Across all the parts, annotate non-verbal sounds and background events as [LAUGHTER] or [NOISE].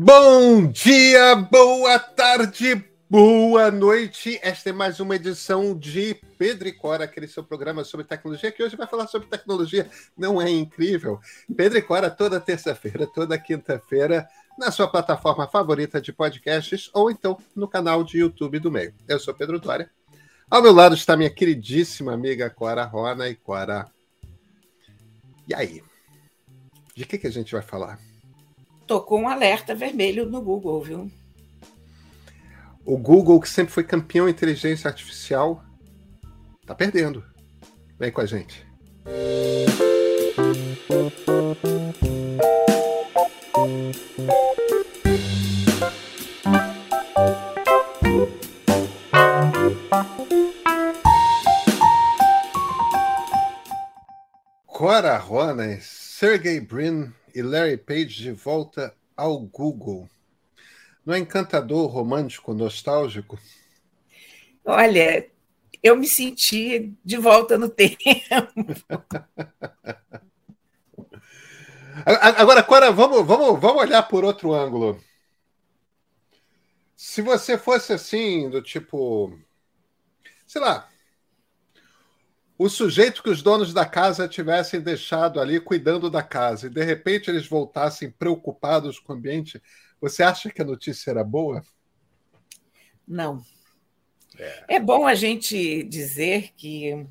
Bom dia, boa tarde, boa noite. Esta é mais uma edição de Pedro e Cora, aquele seu programa sobre tecnologia, que hoje vai falar sobre tecnologia. Não é incrível? Pedro e Cora toda terça-feira, toda quinta-feira, na sua plataforma favorita de podcasts ou então no canal de YouTube do meio. Eu sou Pedro Dória. Ao meu lado está minha queridíssima amiga Cora Rona e Cora. E aí? De que, que a gente vai falar? Tocou um alerta vermelho no Google, viu? O Google, que sempre foi campeão em inteligência artificial, tá perdendo. Vem com a gente. Cora Ronas, Sergey Brin e Larry Page de volta ao Google. Não é encantador, romântico, nostálgico? Olha, eu me senti de volta no [LAUGHS] tempo. Agora, Cora, vamos, vamos, vamos olhar por outro ângulo. Se você fosse assim, do tipo. Sei lá, o sujeito que os donos da casa tivessem deixado ali cuidando da casa e de repente eles voltassem preocupados com o ambiente, você acha que a notícia era boa? Não. É, é bom a gente dizer que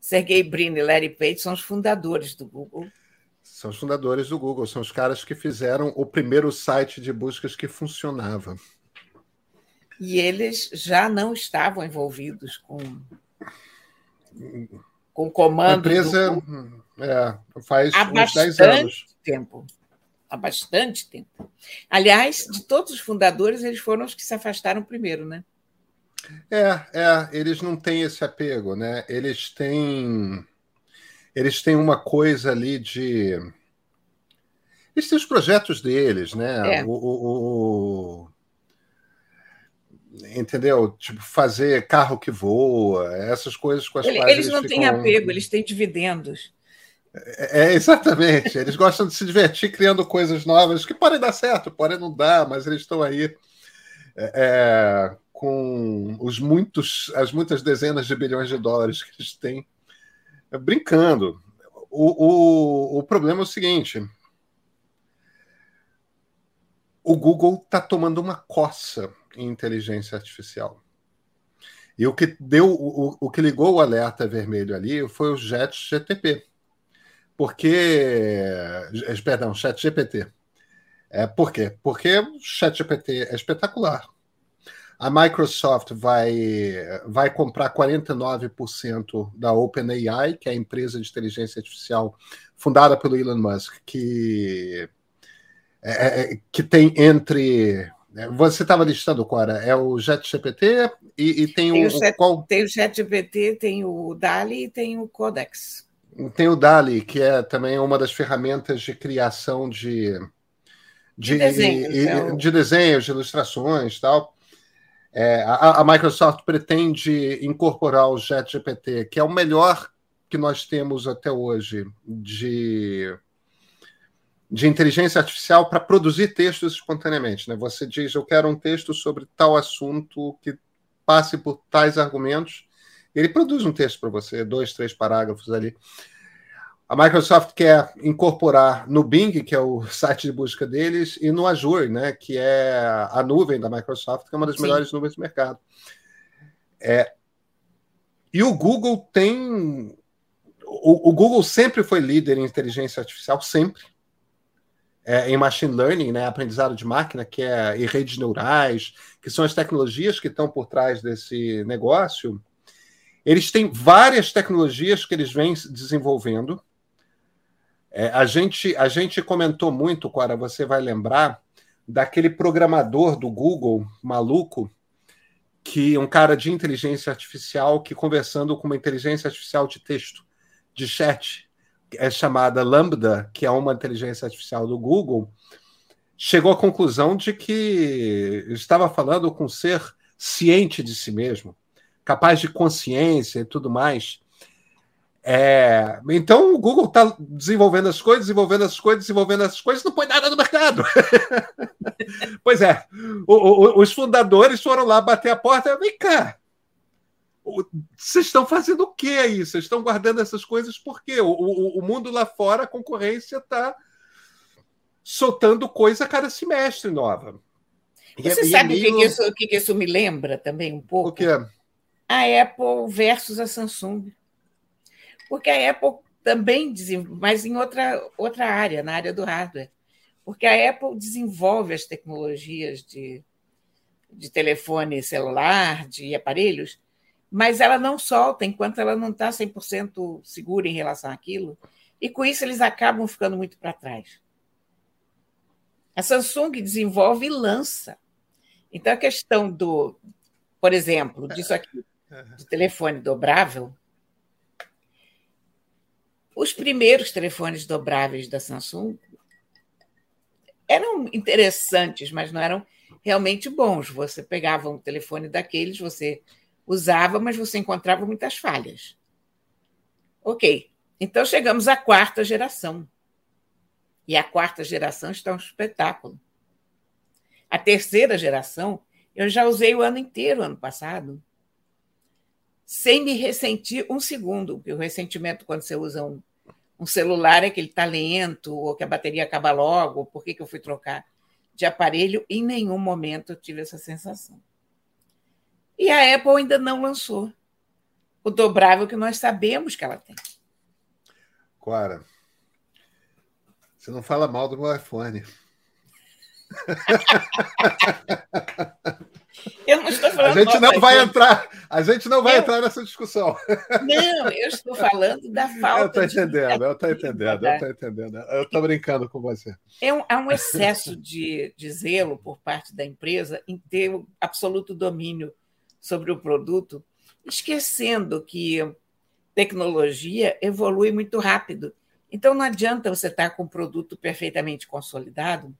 Sergey Brin e Larry Page são os fundadores do Google. São os fundadores do Google, são os caras que fizeram o primeiro site de buscas que funcionava. E eles já não estavam envolvidos com com comando. A empresa do... é, faz há uns 10 anos. Tempo. Há bastante tempo. Aliás, de todos os fundadores, eles foram os que se afastaram primeiro, né? É, é, eles não têm esse apego, né? Eles têm. Eles têm uma coisa ali de. Eles têm os projetos deles, né? É. O, o, o, entendeu? Tipo, fazer carro que voa, essas coisas com as Ele, quais eles, eles não ficam... têm apego, eles têm dividendos. É, é, exatamente. Eles gostam de se divertir criando coisas novas que podem dar certo, podem não dar, mas eles estão aí é, é, com os muitos, as muitas dezenas de bilhões de dólares que eles têm é, brincando. O, o, o problema é o seguinte: o Google está tomando uma coça em inteligência artificial. E o que deu, o, o que ligou o alerta vermelho ali foi o Jet GTP. Porque. Eh, perdão, Chat GPT. É, por quê? Porque o Chat GPT é espetacular. A Microsoft vai, vai comprar 49% da OpenAI, que é a empresa de inteligência artificial fundada pelo Elon Musk, que, é, é que tem entre é, você estava listando, Cora, é o JetGPT e, e tem, tem, o, o qual... Tem o JetGPT, tem o DALI e tem o Codex. Tem o DALI, que é também uma das ferramentas de criação de, de, de, desenhos, e, é de desenhos, de ilustrações tal. É, a, a, Microsoft pretende incorporar o JetGPT, que é o melhor que nós temos até hoje de de inteligência artificial para produzir textos espontaneamente. Né? Você diz, eu quero um texto sobre tal assunto que passe por tais argumentos. Ele produz um texto para você, dois, três parágrafos ali. A Microsoft quer incorporar no Bing, que é o [LAUGHS] site de busca deles, e no Azure, né, que é a nuvem da Microsoft, que é uma das Sim. melhores nuvens do mercado. É, e o Google tem. O, o Google sempre foi líder em inteligência artificial, sempre é, em machine learning, né, aprendizado de máquina, que é e redes neurais, que são as tecnologias que estão por trás desse negócio, eles têm várias tecnologias que eles vêm desenvolvendo. É, a, gente, a gente comentou muito, Cora, você vai lembrar, daquele programador do Google, maluco, que um cara de inteligência artificial que conversando com uma inteligência artificial de texto, de chat, é chamada Lambda, que é uma inteligência artificial do Google, chegou à conclusão de que estava falando com um ser ciente de si mesmo, capaz de consciência e tudo mais. É, então o Google está desenvolvendo as coisas, desenvolvendo as coisas, desenvolvendo as coisas, não põe nada no mercado. [LAUGHS] pois é, o, o, os fundadores foram lá bater a porta. Vem cá, vocês estão fazendo o que aí? Vocês estão guardando essas coisas por quê? O, o, o mundo lá fora, a concorrência está soltando coisa a cada semestre nova. Você e, sabe o que, isso, que isso me lembra também um pouco? O quê? A Apple versus a Samsung. Porque a Apple também desenvolve, mas em outra, outra área, na área do hardware. Porque a Apple desenvolve as tecnologias de, de telefone celular, de aparelhos, mas ela não solta enquanto ela não está 100% segura em relação àquilo, e com isso eles acabam ficando muito para trás. A Samsung desenvolve e lança. Então, a questão do, por exemplo, disso aqui, do telefone dobrável, os primeiros telefones dobráveis da Samsung eram interessantes, mas não eram realmente bons. Você pegava um telefone daqueles, você usava, mas você encontrava muitas falhas. Ok, então chegamos à quarta geração. E a quarta geração está um espetáculo. A terceira geração, eu já usei o ano inteiro, ano passado, sem me ressentir um segundo, porque o ressentimento, quando você usa um, um celular, é que ele está lento, ou que a bateria acaba logo, ou por que, que eu fui trocar de aparelho, em nenhum momento eu tive essa sensação. E a Apple ainda não lançou o dobrável que nós sabemos que ela tem. Clara, você não fala mal do meu iPhone. [LAUGHS] Eu não estou falando. A gente não vai entrar. A gente não vai eu... entrar nessa discussão. Não, eu estou falando da falta. Eu estou entendendo, eu estou entendendo, eu estou entendendo. Eu estou brincando com você. É um, há um excesso de, de zelo por parte da empresa em ter o absoluto domínio sobre o produto, esquecendo que tecnologia evolui muito rápido. Então, não adianta você estar com um produto perfeitamente consolidado.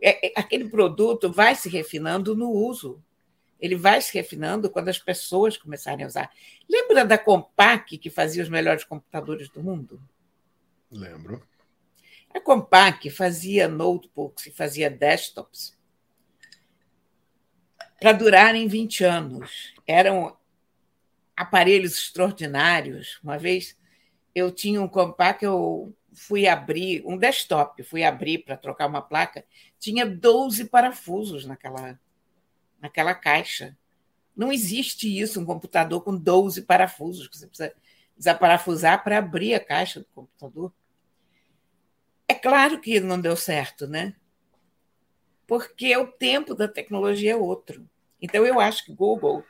É, é, aquele produto vai se refinando no uso. Ele vai se refinando quando as pessoas começarem a usar. Lembra da Compaq, que fazia os melhores computadores do mundo? Lembro. A Compaq fazia notebooks e fazia desktops para durarem 20 anos. Eram aparelhos extraordinários. Uma vez eu tinha um compact, eu fui abrir, um desktop, fui abrir para trocar uma placa, tinha 12 parafusos naquela, naquela caixa. Não existe isso, um computador com 12 parafusos, que você precisa desaparafusar para abrir a caixa do computador. É claro que não deu certo, né? Porque o tempo da tecnologia é outro. Então, eu acho que Google,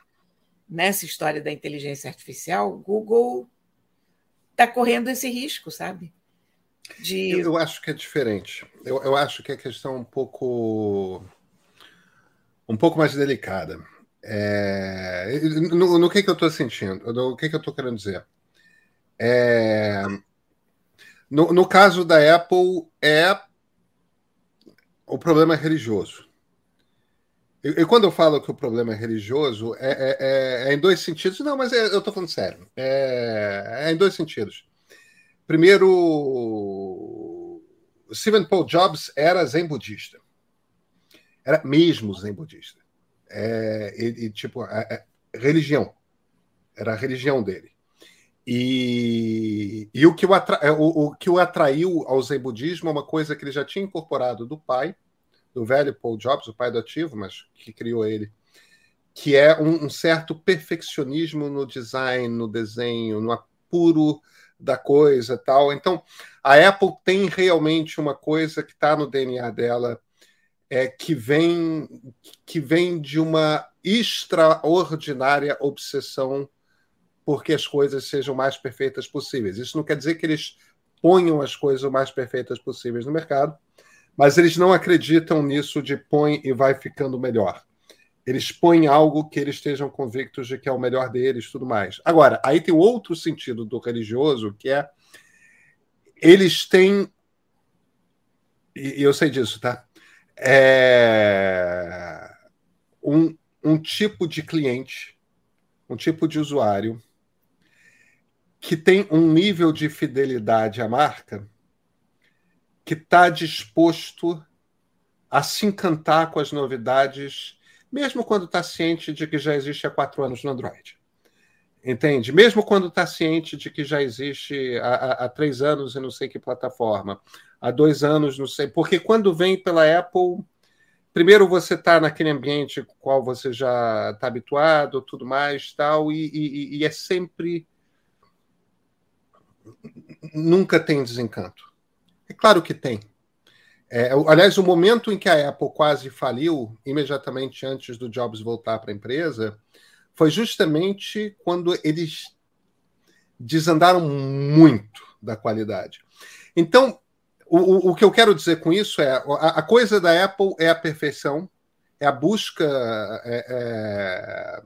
nessa história da inteligência artificial, Google está correndo esse risco, sabe? De... Eu, eu, acho que é diferente. Eu, eu acho que a questão é um pouco um pouco mais delicada. É... No, no, que, que eu estou sentindo? No que, que eu estou querendo dizer? É... No, no caso da Apple, é o problema é religioso. E, e, quando eu falo que o problema é religioso, é, é, é, é em dois sentidos. Não, mas é, eu estou falando sério. É, é, em dois sentidos. Primeiro, Stephen Paul Jobs era zen budista. Era mesmo zen budista. É, e, e, tipo, religião. Era a religião dele. E, e o, que o, atra, o, o que o atraiu ao zen budismo é uma coisa que ele já tinha incorporado do pai, do velho Paul Jobs, o pai do ativo, mas que criou ele, que é um, um certo perfeccionismo no design, no desenho, no apuro da coisa tal. Então, a Apple tem realmente uma coisa que está no DNA dela, é que vem que vem de uma extraordinária obsessão porque as coisas sejam mais perfeitas possíveis. Isso não quer dizer que eles ponham as coisas o mais perfeitas possíveis no mercado, mas eles não acreditam nisso de põe e vai ficando melhor. Eles põem algo que eles estejam convictos de que é o melhor deles, tudo mais. Agora, aí tem outro sentido do religioso, que é eles têm e eu sei disso, tá? É um, um tipo de cliente, um tipo de usuário que tem um nível de fidelidade à marca que está disposto a se encantar com as novidades, mesmo quando está ciente de que já existe há quatro anos no Android. Entende? Mesmo quando está ciente de que já existe há, há, três anos em não sei que plataforma, há dois anos, não sei. Porque quando vem pela Apple, primeiro você está naquele ambiente com o qual você já está habituado, tudo mais, tal, e, e, e é sempre. Nunca tem desencanto. É claro que tem. É, aliás, o momento em que a Apple quase faliu, imediatamente antes do Jobs voltar para a empresa, foi justamente quando eles desandaram muito da qualidade. Então, o, o que eu quero dizer com isso é a, a coisa da Apple é a perfeição, é a busca. É, é,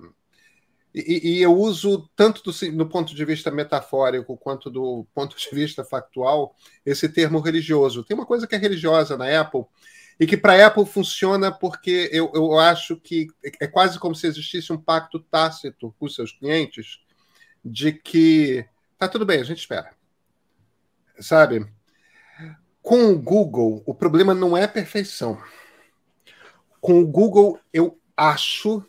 e, e, eu uso tanto do, ponto de vista metafórico quanto do ponto de vista factual esse termo religioso. Tem uma coisa que é religiosa na Apple, e que para a Apple funciona porque eu, eu acho que é quase como se existisse um pacto tácito com seus clientes de que tá tudo bem, a gente espera. Sabe? Com o Google, o problema não é perfeição. Com o Google, eu acho,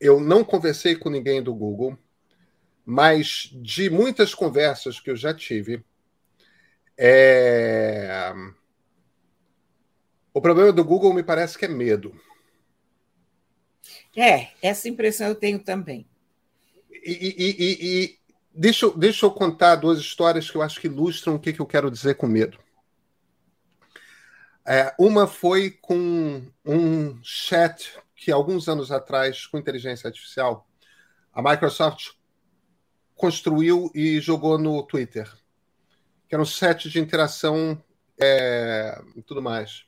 eu não conversei com ninguém do Google, mas de muitas conversas que eu já tive, é o problema do Google me parece que é medo. É, essa impressão eu tenho também. E, e, e, e deixa, deixa eu contar duas histórias que eu acho que ilustram o que, que eu quero dizer com medo. É, uma foi com um chat que, alguns anos atrás, com inteligência artificial, a Microsoft construiu e jogou no Twitter, que era um set de interação é, e tudo mais.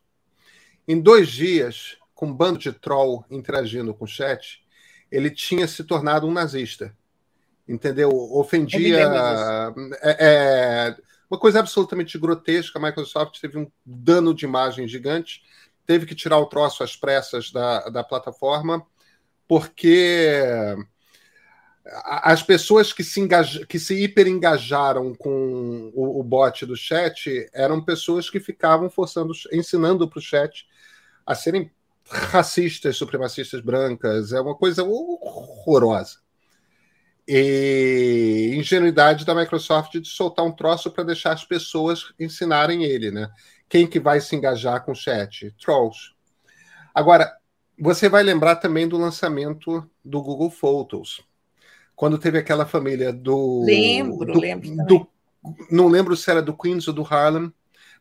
Em dois dias, com um bando de troll interagindo com o chat, ele tinha se tornado um nazista. Entendeu? Ofendia. É, é, uma coisa absolutamente grotesca. A Microsoft teve um dano de imagem gigante, teve que tirar o troço às pressas da, da plataforma, porque as pessoas que se, engaj... que se hiperengajaram com o, o bot do chat eram pessoas que ficavam forçando, ensinando para o chat a serem racistas, supremacistas brancas. É uma coisa horrorosa. E ingenuidade da Microsoft de soltar um troço para deixar as pessoas ensinarem ele, né? Quem que vai se engajar com o chat? Trolls. Agora, você vai lembrar também do lançamento do Google Photos, quando teve aquela família do. Lembro, do, lembro. Do, não lembro se era do Queens ou do Harlem,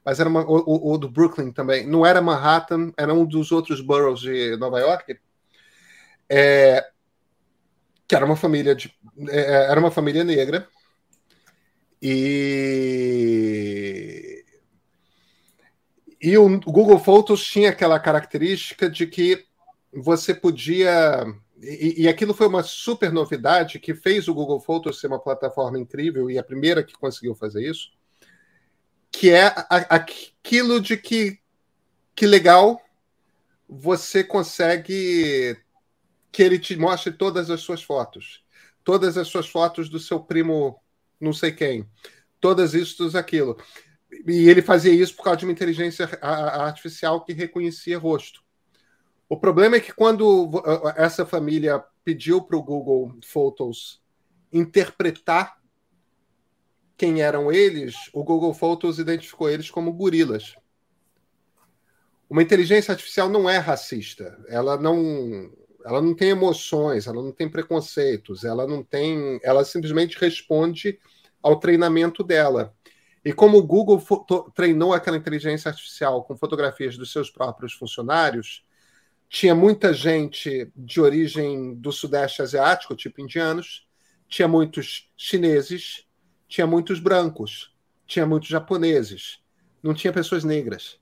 mas era uma, o, o, do Brooklyn também. Não era Manhattan, era um dos outros boroughs de Nova York. É, que era uma família de, é, era uma família negra e e o Google Photos tinha aquela característica de que você podia e, e, aquilo foi uma super novidade que fez o Google Photos ser uma plataforma incrível e a primeira que conseguiu fazer isso que é aquilo de que, que legal você consegue que ele te mostre todas as suas fotos, todas as suas fotos do seu primo, não sei quem, todas isso, aquilo. E ele fazia isso por causa de uma inteligência artificial que reconhecia rosto. O problema é que quando essa família pediu para o Google Photos interpretar quem eram eles, o Google Photos identificou eles como gorilas. Uma inteligência artificial não é racista. Ela não, ela não tem emoções, ela não tem preconceitos, ela não tem, ela simplesmente responde ao treinamento dela. E como o Google treinou aquela inteligência artificial com fotografias dos seus próprios funcionários, tinha muita gente de origem do Sudeste Asiático, tipo indianos, tinha muitos chineses, tinha muitos brancos, tinha muitos japoneses, não tinha pessoas negras.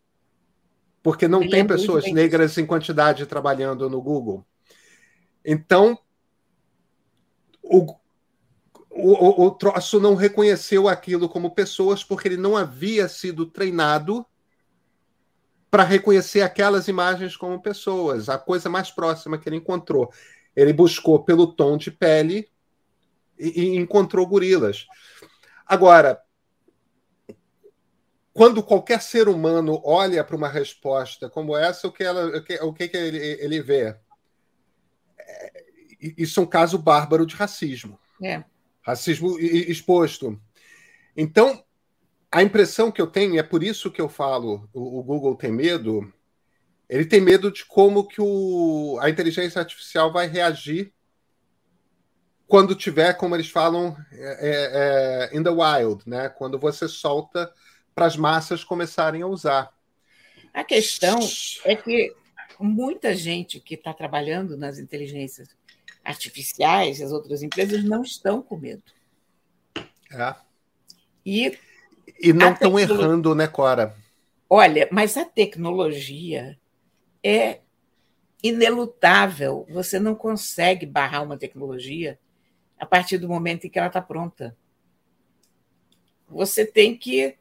Porque não tem pessoas negras em quantidade trabalhando no Google. Então, o, o, o troço não reconheceu aquilo como pessoas porque ele não havia sido treinado para reconhecer aquelas imagens como pessoas. A coisa mais próxima que ele encontrou. Ele buscou pelo tom de pele e, e encontrou gorilas. Agora, quando qualquer ser humano olha para uma resposta como essa, o que, ela, o que, o que, que ele, ele vê? É, isso é um caso bárbaro de racismo. É. Racismo exposto. Então, a impressão que eu tenho, e é por isso que eu falo, o, o, Google tem medo, ele tem medo de como que o, a inteligência artificial vai reagir quando tiver, como eles falam, é, é, in the wild, né? quando você solta para as massas começarem a usar. A questão é que muita gente que está trabalhando nas inteligências artificiais, as outras empresas, não estão com medo. É. E, e não estão tecnologia... errando, né, Cora? Olha, mas a tecnologia é inelutável. Você não consegue barrar uma tecnologia a partir do momento em que ela está pronta. Você tem que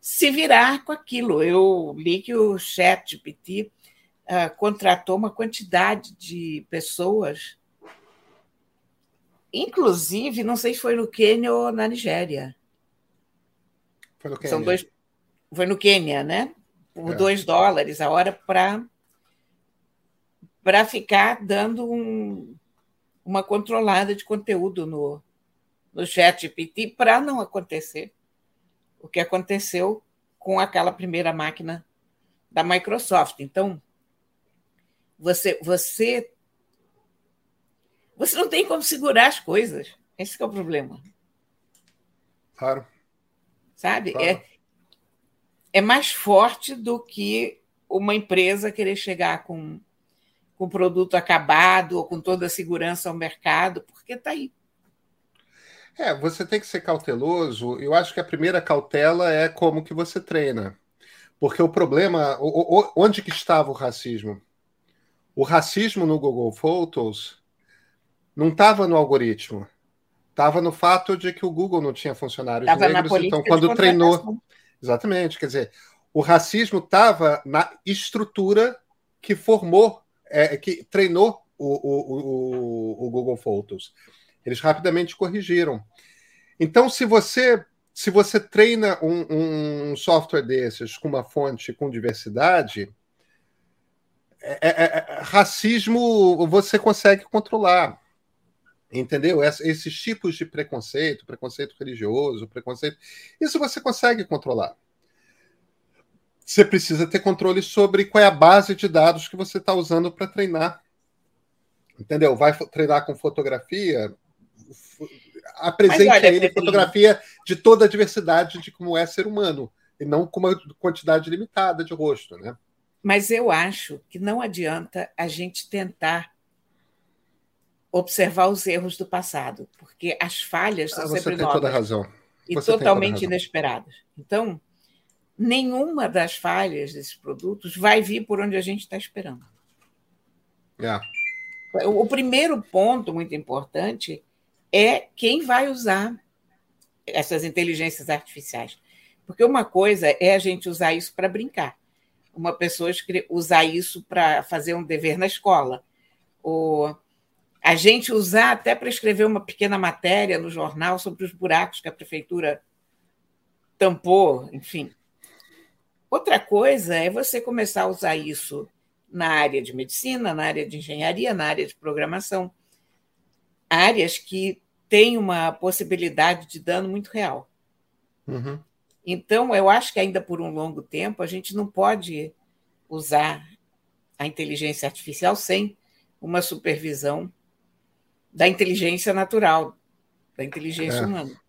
se virar com aquilo. Eu li que o ChatGPT uh, contratou uma quantidade de pessoas, inclusive, não sei se foi no Quênia ou na Nigéria. Foi no Quênia. São dois, foi no Quênia, né? Por é. dois dólares a hora para para ficar dando um, uma controlada de conteúdo no, no chat GPT para não acontecer o que aconteceu com aquela primeira máquina da Microsoft. Então, você você você não tem como segurar as coisas. Esse é o problema. Claro. Sabe? Claro. É, é mais forte do que uma empresa querer chegar com com produto acabado ou com toda a segurança ao mercado, porque está aí. É, você tem que ser cauteloso. Eu acho que a primeira cautela é como que você treina. Porque o problema, onde que estava o racismo? O racismo no Google Photos não estava no algoritmo, estava no fato de que o Google não tinha funcionários tava negros. então, quando treinou, exatamente, quer dizer, o racismo estava na estrutura que formou, é, que treinou o, o, o, o Google Photos. Eles rapidamente corrigiram. Então, se você se você treina um, um software desses com uma fonte com diversidade, é, é, é, racismo você consegue controlar. Entendeu? Esses tipos de preconceito, preconceito religioso, preconceito. Isso você consegue controlar. Você precisa ter controle sobre qual é a base de dados que você está usando para treinar. Entendeu? Vai treinar com fotografia, apresente olha, a ele fotografia de toda a diversidade de como é ser humano, e não com uma quantidade limitada de rosto, né? Mas eu acho que não adianta a gente tentar observar os erros do passado, porque as falhas são ah, sempre novas. Toda razão. E você totalmente inesperadas. Então, nenhuma das falhas desses produtos vai vir por onde a gente está esperando. É. O primeiro ponto muito importante é quem vai usar essas inteligências artificiais. Porque uma coisa é a gente usar isso para brincar, uma pessoa usar isso para fazer um dever na escola, ou a gente usar até para escrever uma pequena matéria no jornal sobre os buracos que a prefeitura tampou, enfim. Outra coisa é você começar a usar isso na área de medicina, na área de engenharia, na área de programação áreas que têm uma possibilidade de dano muito real. Uhum. Então, eu acho que ainda por um longo tempo a gente não pode usar a inteligência artificial sem uma supervisão da inteligência natural, da inteligência é. humana.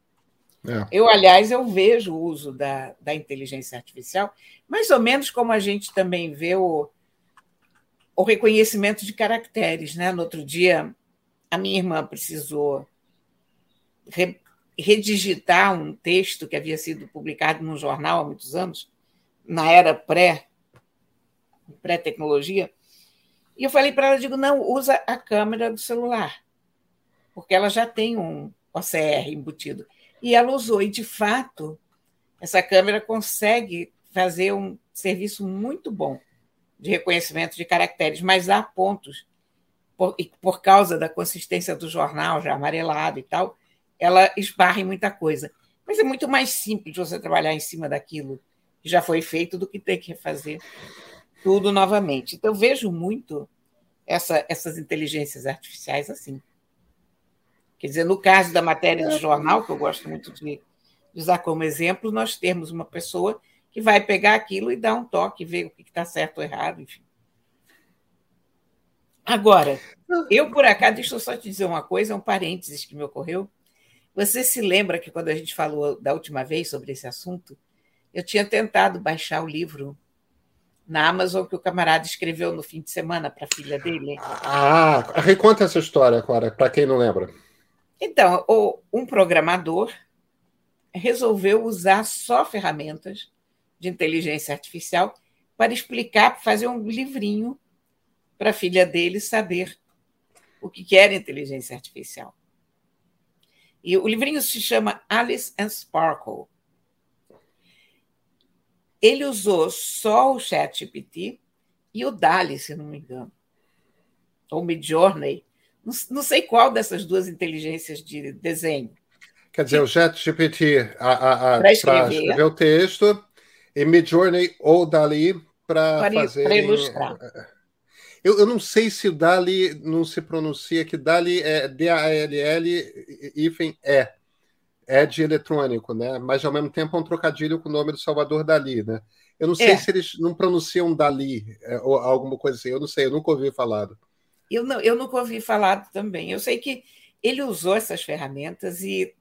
É. Eu, aliás, eu vejo o uso da, da inteligência artificial mais ou menos como a gente também vê o, o reconhecimento de caracteres. Né? No outro dia, a minha irmã precisou re, redigitar um texto que havia sido publicado num jornal há muitos anos, na era pré pré-tecnologia, e eu falei para ela, digo, não, usa a câmera do celular, porque ela já tem um OCR embutido. E ela usou, e de fato, essa câmera consegue fazer um serviço muito bom de reconhecimento de caracteres, mas há pontos por, por causa da consistência do jornal já amarelado e tal, ela esbarra em muita coisa. Mas é muito mais simples você trabalhar em cima daquilo que já foi feito do que ter que refazer tudo novamente. Então, vejo muito essa, essas inteligências artificiais assim. Quer dizer, no caso da matéria de jornal, que eu gosto muito de usar como exemplo, nós temos uma pessoa que vai pegar aquilo e dar um toque, ver o que está certo ou errado, enfim. Agora, eu por acaso, deixa eu só te dizer uma coisa, um parênteses que me ocorreu. Você se lembra que quando a gente falou da última vez sobre esse assunto, eu tinha tentado baixar o livro na Amazon que o camarada escreveu no fim de semana para a filha dele. Ah, reconta essa história, Clara, para quem não lembra. Então, um programador resolveu usar só ferramentas de inteligência artificial para explicar, fazer um livrinho para a filha dele saber o que era inteligência artificial. E o livrinho se chama Alice and Sparkle. Ele usou só o ChatGPT e o DALI, se não me engano, ou Midjourney. Não, não sei qual dessas duas inteligências de desenho. Quer dizer, o ChatGPT para escrever. escrever o texto e Midjourney ou DALI para fazer. Para ilustrar. Eu, eu, não sei se o Dali não se pronuncia, que Dali é D-A-L-L, hífen é. É de eletrônico, né? Mas ao mesmo tempo é um trocadilho com o nome do Salvador Dali, né? Eu não sei é. se eles não pronunciam Dali é, ou alguma coisa assim. Eu não sei, eu nunca ouvi falar. Eu, não, eu nunca ouvi falar também. Eu sei que ele usou essas ferramentas e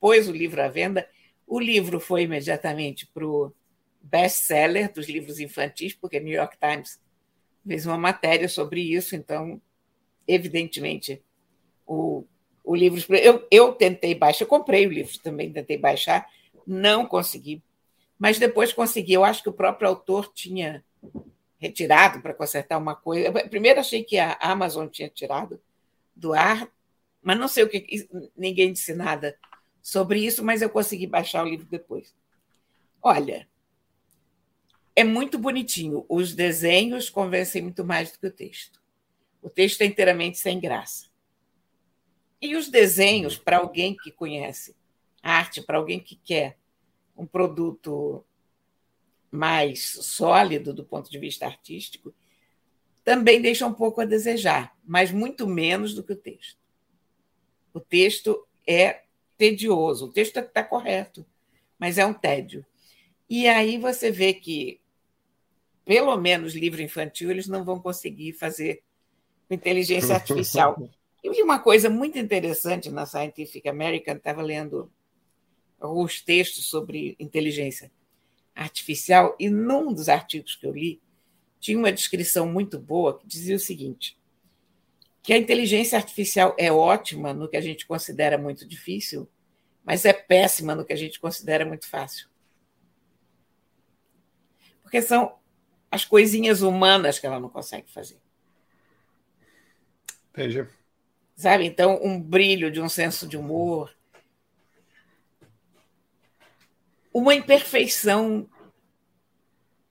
pôs o livro à venda. O livro foi imediatamente para o best-seller dos livros infantis, porque New York Times fez uma matéria sobre isso, então, evidentemente, o, o livro. Eu, eu tentei baixar, eu comprei o livro também, tentei baixar, não consegui, mas depois consegui. Eu acho que o próprio autor tinha retirado para consertar uma coisa. Primeiro achei que a Amazon tinha tirado do ar, mas não sei o que, ninguém disse nada sobre isso, mas eu consegui baixar o livro depois. Olha, é muito bonitinho. Os desenhos convencem muito mais do que o texto. O texto é inteiramente sem graça. E os desenhos, para alguém que conhece arte, para alguém que quer um produto mais sólido do ponto de vista artístico, também deixam um pouco a desejar, mas muito menos do que o texto. O texto é tedioso, o texto está correto, mas é um tédio. E aí você vê que pelo menos livro infantil, eles não vão conseguir fazer com inteligência artificial. [LAUGHS] Eu vi uma coisa muito interessante na Scientific American, estava lendo alguns textos sobre inteligência artificial, e num dos artigos que eu li, tinha uma descrição muito boa que dizia o seguinte: que a inteligência artificial é ótima no que a gente considera muito difícil, mas é péssima no que a gente considera muito fácil. Porque são as coisinhas humanas que ela não consegue fazer. Entendi. Sabe? Então, um brilho de um senso de humor, uma imperfeição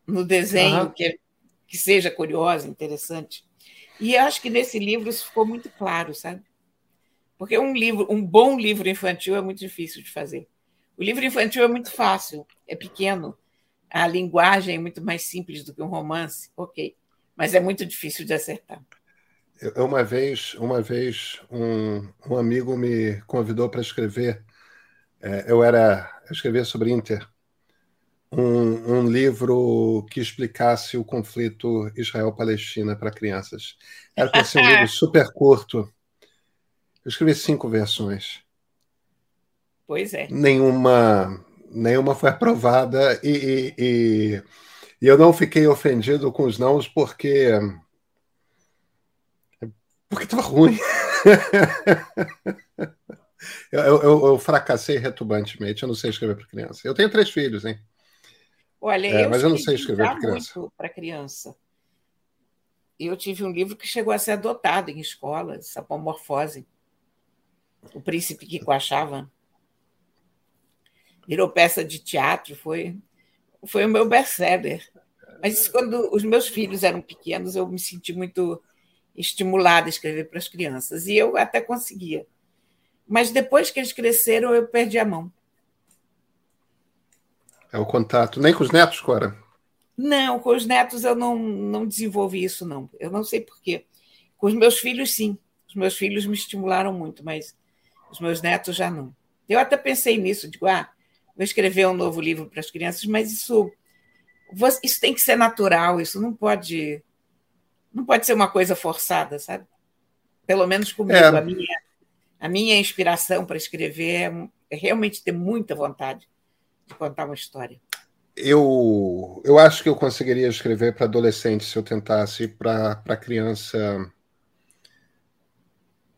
no desenho uhum. que, que seja curiosa, interessante. E acho que nesse livro isso ficou muito claro, sabe? Porque um livro, um bom livro infantil é muito difícil de fazer. O livro infantil é muito fácil, é pequeno, a linguagem é muito mais simples do que um romance, ok, mas é muito difícil de acertar. Eu, uma vez, uma vez um, um amigo me convidou para escrever. É, eu era eu escrevia sobre Inter, um, um, livro que explicasse o conflito Israel-Palestina para crianças. Era para ser um livro [LAUGHS] super curto. Eu escrevi cinco versões. Pois é. Nenhuma nenhuma foi aprovada e, e, e, e eu não fiquei ofendido com os nãos porque porque estava ruim. [LAUGHS] eu, eu, eu, fracassei retumbantemente. Eu não sei escrever para criança. Eu tenho três filhos, hein? Olha, é, eu mas eu não sei escrever para criança. Para criança. Eu tive um livro que chegou a ser adotado em escola, Sapomorfose. O Príncipe que coachava virou peça de teatro, foi, foi o meu best-seller. Mas quando os meus filhos eram pequenos, eu me senti muito estimulada a escrever para as crianças, e eu até conseguia. Mas depois que eles cresceram, eu perdi a mão. É o contato. Nem com os netos, Cora? Não, com os netos eu não, não desenvolvi isso, não. Eu não sei porquê. Com os meus filhos, sim. Os meus filhos me estimularam muito, mas os meus netos já não. Eu até pensei nisso, digo, ah, vou escrever um novo livro para as crianças, mas isso, isso tem que ser natural, isso não pode, não pode ser uma coisa forçada, sabe? Pelo menos comigo, é. a, minha, a minha inspiração para escrever é, é realmente ter muita vontade de contar uma história. Eu, eu acho que eu conseguiria escrever para adolescente se eu tentasse, para criança.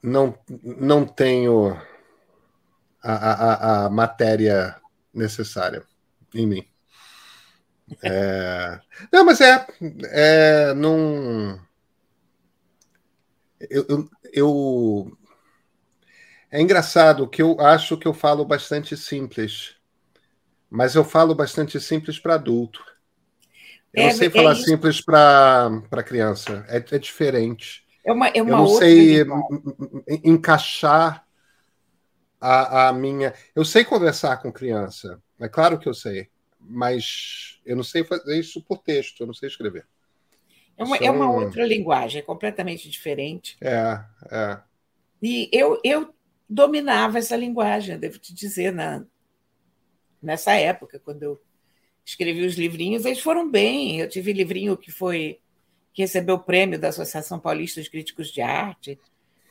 Não, não tenho a, a, a matéria necessária em mim. É... Não, mas é. é não... Eu, eu, eu, É engraçado que eu acho que eu falo bastante simples, mas eu falo bastante simples para adulto. Eu é, não sei é falar simples para criança. É, é diferente. É uma, é uma eu não sei encaixar a, a minha. Eu sei conversar com criança, é claro que eu sei, mas eu não sei fazer isso por texto, eu não sei escrever. É uma, é uma outra linguagem, é completamente diferente. É, é. E eu, eu dominava essa linguagem, devo te dizer, na, nessa época, quando eu escrevi os livrinhos, eles foram bem. Eu tive livrinho que foi que recebeu o prêmio da Associação Paulista de Críticos de Arte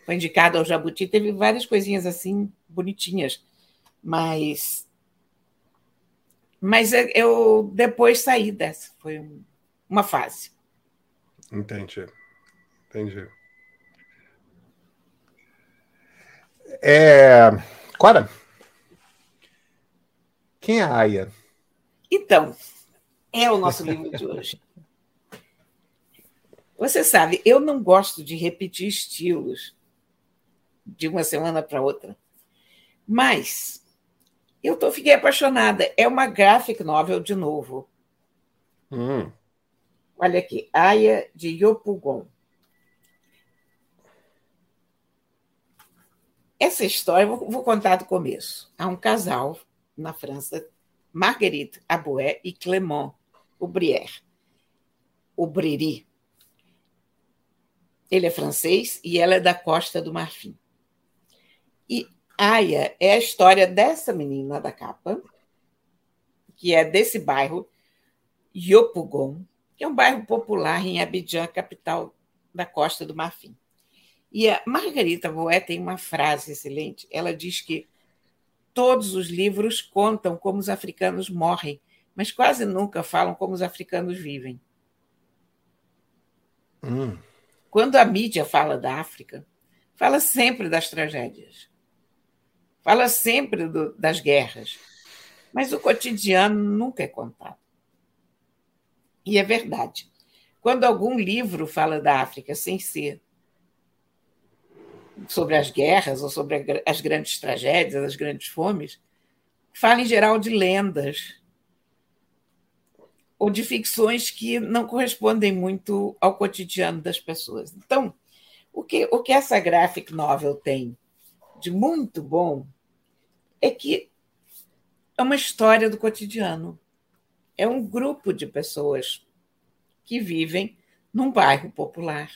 foi indicado ao Jabuti, teve várias coisinhas assim bonitinhas, mas mas eu depois saí dessa, foi uma fase. Entendi, entendi. É... Cora, quem é a Aya? Então, é o nosso livro de hoje. Você sabe, eu não gosto de repetir estilos de uma semana para outra. Mas eu tô, fiquei apaixonada. É uma graphic novel de novo. Hum. Olha aqui, Aya de Yopugon. Essa história, vou, vou contar do começo. Há um casal na França, Marguerite Aboué e Clément Aubrière. Aubrery. Ele é francês e ela é da Costa do Marfim. E Aya é a história dessa menina da capa, que é desse bairro, Yopougon, que é um bairro popular em Abidjan, capital da Costa do Marfim. E a Margarita Boé tem uma frase excelente. Ela diz que todos os livros contam como os africanos morrem, mas quase nunca falam como os africanos vivem. Hum. Quando a mídia fala da África, fala sempre das tragédias. Fala sempre do, das guerras, mas o cotidiano nunca é contado. E é verdade. Quando algum livro fala da África sem ser sobre as guerras ou sobre as grandes tragédias, as grandes fomes, fala em geral de lendas ou de ficções que não correspondem muito ao cotidiano das pessoas. Então, o que, o que essa graphic novel tem de muito bom é que é uma história do cotidiano. É um grupo de pessoas que vivem num bairro popular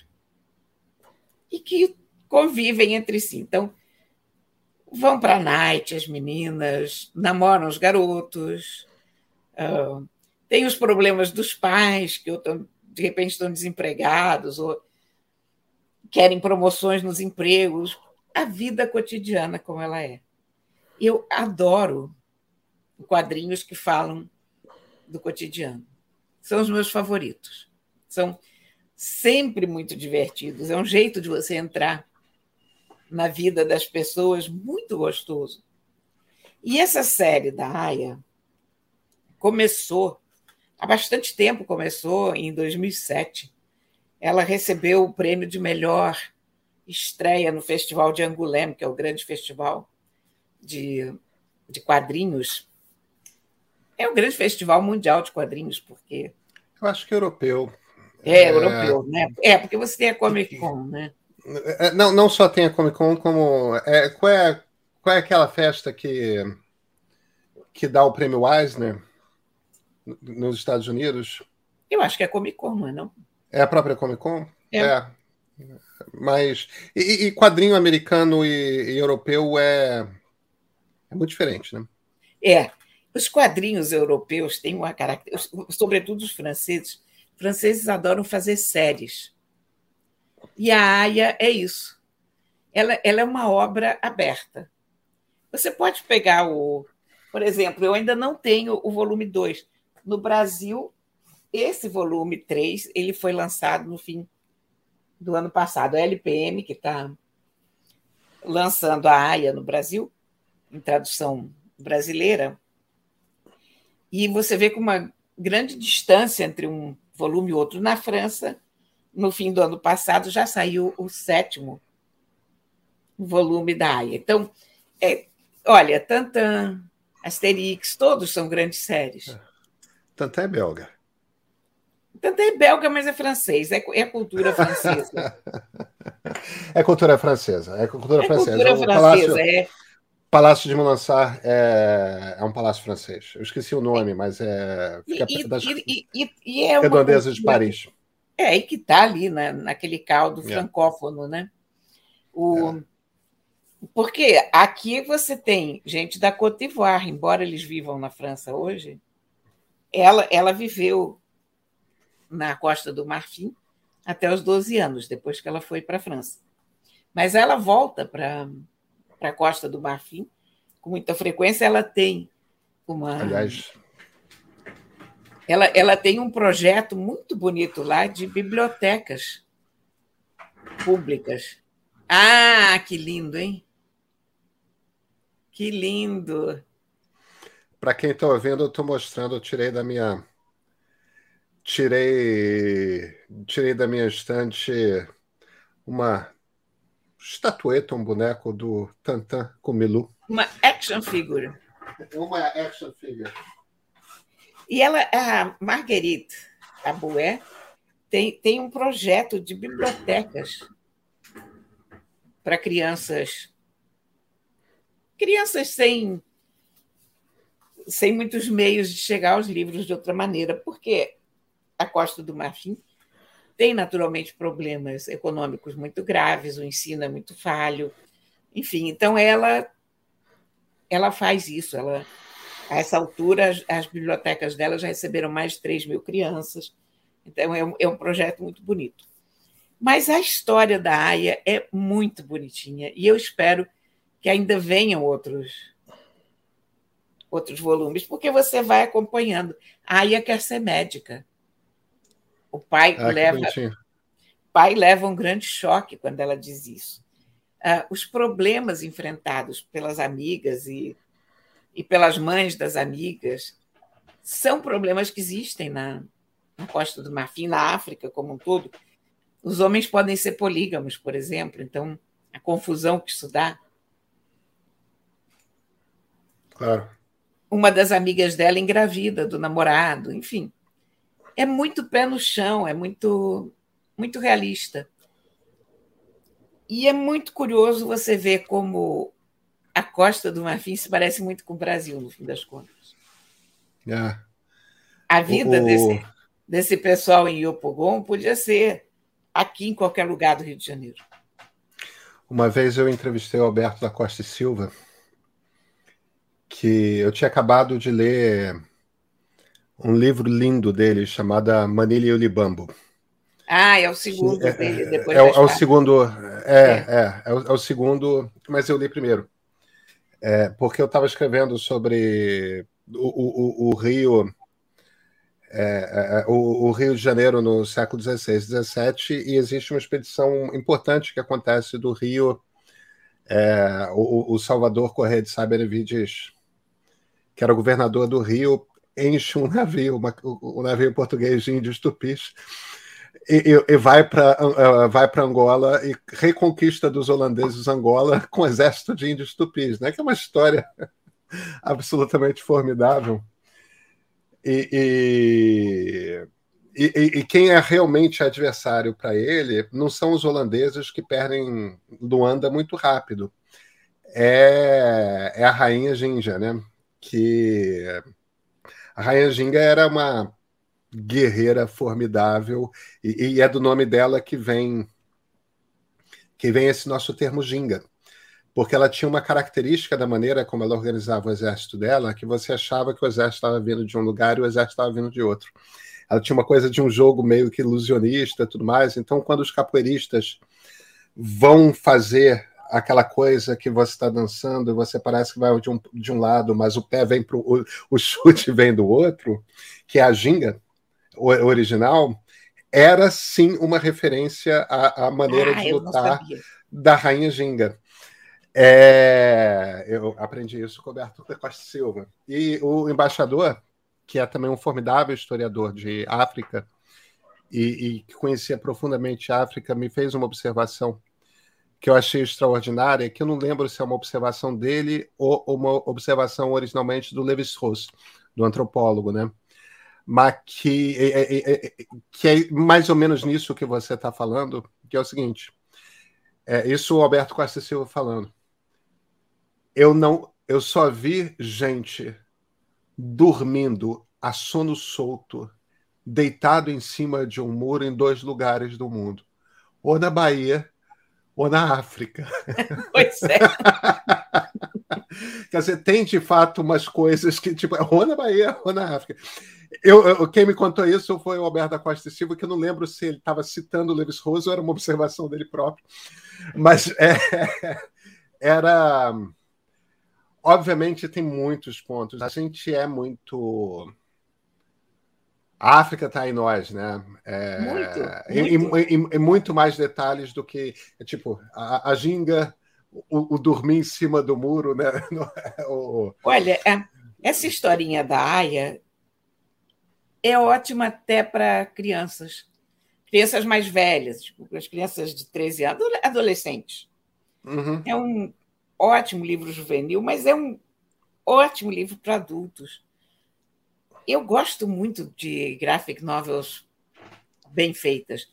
e que convivem entre si. Então, vão para a night as meninas, namoram os garotos, uh, tem os problemas dos pais que de repente estão desempregados ou querem promoções nos empregos, a vida cotidiana como ela é. Eu adoro quadrinhos que falam do cotidiano. São os meus favoritos. São sempre muito divertidos. É um jeito de você entrar na vida das pessoas muito gostoso. E essa série da Aya começou há bastante tempo, começou em 2007. Ela recebeu o prêmio de melhor estreia no Festival de Angoulême, que é o grande festival de, de quadrinhos. É um grande festival mundial de quadrinhos, porque. Eu acho que é europeu. É, é, europeu, né? É, porque você tem a Comic Con, né? É, não, não só tem a Comic Con, como. É, qual, é, qual é aquela festa que, que dá o prêmio Eisner? nos Estados Unidos? Eu acho que é Comic Con, não é não? É a própria Comic Con? É. é. Mas. E, e quadrinho americano e, e, europeu é, é muito diferente, né? É. Os quadrinhos europeus têm uma característica, sobretudo os franceses. Os franceses adoram fazer séries. E a Aya é isso. Ela, ela é uma obra aberta. Você pode pegar o. Por exemplo, eu ainda não tenho o volume 2. No Brasil, esse volume 3 ele foi lançado no fim do ano passado. A LPM, que está lançando a AIA no Brasil, em tradução brasileira, e você vê com uma grande distância entre um volume e outro. Na França, no fim do ano passado, já saiu o sétimo volume da AIA. Então, é, olha, Tantan, Asterix, todos são grandes séries. Tantan é belga. Tanto é belga, mas é francês, é, é cultura francesa. [LAUGHS] é cultura francesa, é cultura é francesa. Cultura francesa, Palácio, é. Palácio de Molansar é, é um palácio francês. Eu esqueci o nome, mas é. Fica e, das e, e, e é redondezas de Paris. É, e que está ali na, naquele caldo é. francófono, né? O, é. Porque aqui você tem gente da Côte d'Ivoire, embora eles vivam na França hoje, ela, ela viveu na Costa do Marfim até os 12 anos, depois que ela foi para a França. Mas ela volta para a Costa do Marfim com muita frequência. Ela tem uma. Aliás. Ela, ela tem um projeto muito bonito lá de bibliotecas públicas. Ah, que lindo, hein? Que lindo! Para quem está ouvindo, eu estou mostrando, eu tirei da minha tirei tirei da minha estante uma estatueta, um boneco do Tantan Milu. Uma action figure. Uma action figure. E ela, a Marguerite Aboué, tem, tem um projeto de bibliotecas para crianças. Crianças sem sem muitos meios de chegar aos livros de outra maneira, porque a Costa do Marfim tem naturalmente problemas econômicos muito graves, o ensino é muito falho, enfim, então ela ela faz isso, ela a essa altura as, as bibliotecas dela já receberam mais de 3 mil crianças, então é um, é um projeto muito bonito. Mas a história da Aya é muito bonitinha e eu espero que ainda venham outros outros volumes, porque você vai acompanhando. A Aya quer ser médica. O pai ah, leva pai leva um grande choque quando ela diz isso. Uh, os problemas enfrentados pelas amigas e, e pelas mães das amigas são problemas que existem na, na Costa do Marfim, na África como um todo. Os homens podem ser polígamos, por exemplo, então a confusão que isso dá. Claro. Uma das amigas dela engravida do namorado, enfim é muito pé no chão, é muito, muito realista. E é muito curioso você ver como a Costa do Marfim se parece muito com o Brasil, no fim das contas. É. A vida o... desse, desse pessoal em Iopogon podia ser aqui em qualquer lugar do Rio de Janeiro. Uma vez eu entrevistei o Alberto da Costa e Silva, que eu tinha acabado de ler um livro lindo dele chamado Manilha e o Libambo. Ah, é o segundo é, dele, depois é, é, o segundo, é, é. É, é, o, é o segundo, mas eu li primeiro. É, porque eu estava escrevendo sobre o, o, o Rio, é, é, o, o, Rio de Janeiro no século XVI, XVII, e existe uma expedição importante que acontece do Rio, o, o, Salvador Correia de Sá Benevides, que era o governador do Rio, enche um navio, uma, um navio português de índios tupis, e, e, vai para uh, vai para Angola e reconquista dos holandeses Angola [LAUGHS] com um exército de índios tupis, né? Que é uma história [LAUGHS] absolutamente formidável. E, e, e, quem é realmente adversário para ele não são os holandeses que perdem Luanda muito rápido. É, é a rainha Ginja, né? Que A Rainha Ginga era uma guerreira formidável e, e, é do nome dela que vem que vem esse nosso termo ginga, porque ela tinha uma característica da maneira como ela organizava o exército dela, que você achava que o exército estava vindo de um lugar e o exército estava vindo de outro. Ela tinha uma coisa de um jogo meio que ilusionista, tudo mais. Então, quando os capoeiristas vão fazer aquela coisa que você está dançando, você parece que vai de um, de um lado, mas o pé vem para o, o chute [LAUGHS] vem do outro, que é a ginga original, era sim uma referência à, à maneira ah, de lutar da Rainha Ginga. É, eu aprendi isso com o Roberto Costa Silva. E o embaixador, que é também um formidável historiador de África e, e que conhecia profundamente a África, me fez uma observação que eu achei extraordinária, que eu não lembro se é uma observação dele ou uma observação originalmente do Levi-Strauss, do antropólogo, né? Mas que é, é, é, que é mais ou menos nisso que você está falando, que é o seguinte, é, isso o Alberto Costa Silva falando. Eu não, eu só vi gente dormindo a sono solto, deitado em cima de um muro em dois lugares do mundo, ou na Bahia ou na África. [LAUGHS] Pois é. [LAUGHS] [LAUGHS] Quer dizer, tem de fato umas coisas que, tipo, ou na Bahia ou na África. Eu, eu, quem me contou isso foi o Alberto da Costa e Silva, que eu não lembro se ele estava citando o Levis Rose ou era uma observação dele próprio. Mas é, [LAUGHS] era. Obviamente, tem muitos pontos. A gente é muito a África está em nós, né? É, muito, muito. Em, em, em, muito mais detalhes do que, tipo, a, a ginga, o, o, dormir em cima do muro, né? [LAUGHS] É o... Olha, é, essa historinha da Aya é ótima até para crianças. Crianças mais velhas, tipo, as crianças de 13 anos, adolescentes. Uhum. É um ótimo livro juvenil, mas é um ótimo livro para adultos eu gosto muito de graphic novels bem feitas,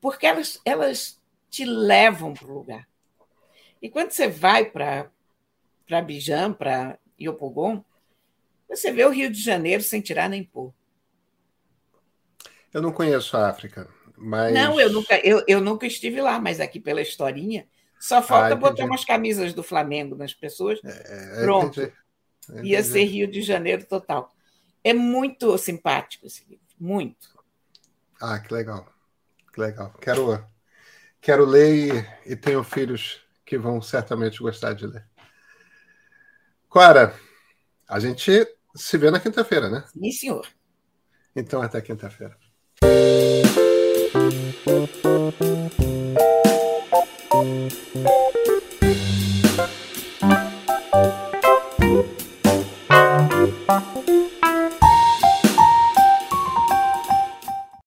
porque elas, elas te levam para o lugar. E quando você vai para Abidjan, para Iopogon, você vê o Rio de Janeiro sem tirar nem pôr. Eu não conheço a África, mas. Não, eu nunca, eu, eu nunca estive lá, mas aqui pela historinha, só falta ah, botar umas camisas do Flamengo nas pessoas. É, é Pronto. Entendi, entendi. Ia ser Rio de Janeiro total. É muito simpático esse livro, muito. Ah, que legal. Que legal. Quero, quero ler e, e tenho filhos que vão certamente gostar de ler. Clara, a gente se vê na quinta-feira, né? Sim, senhor. Então, até quinta-feira.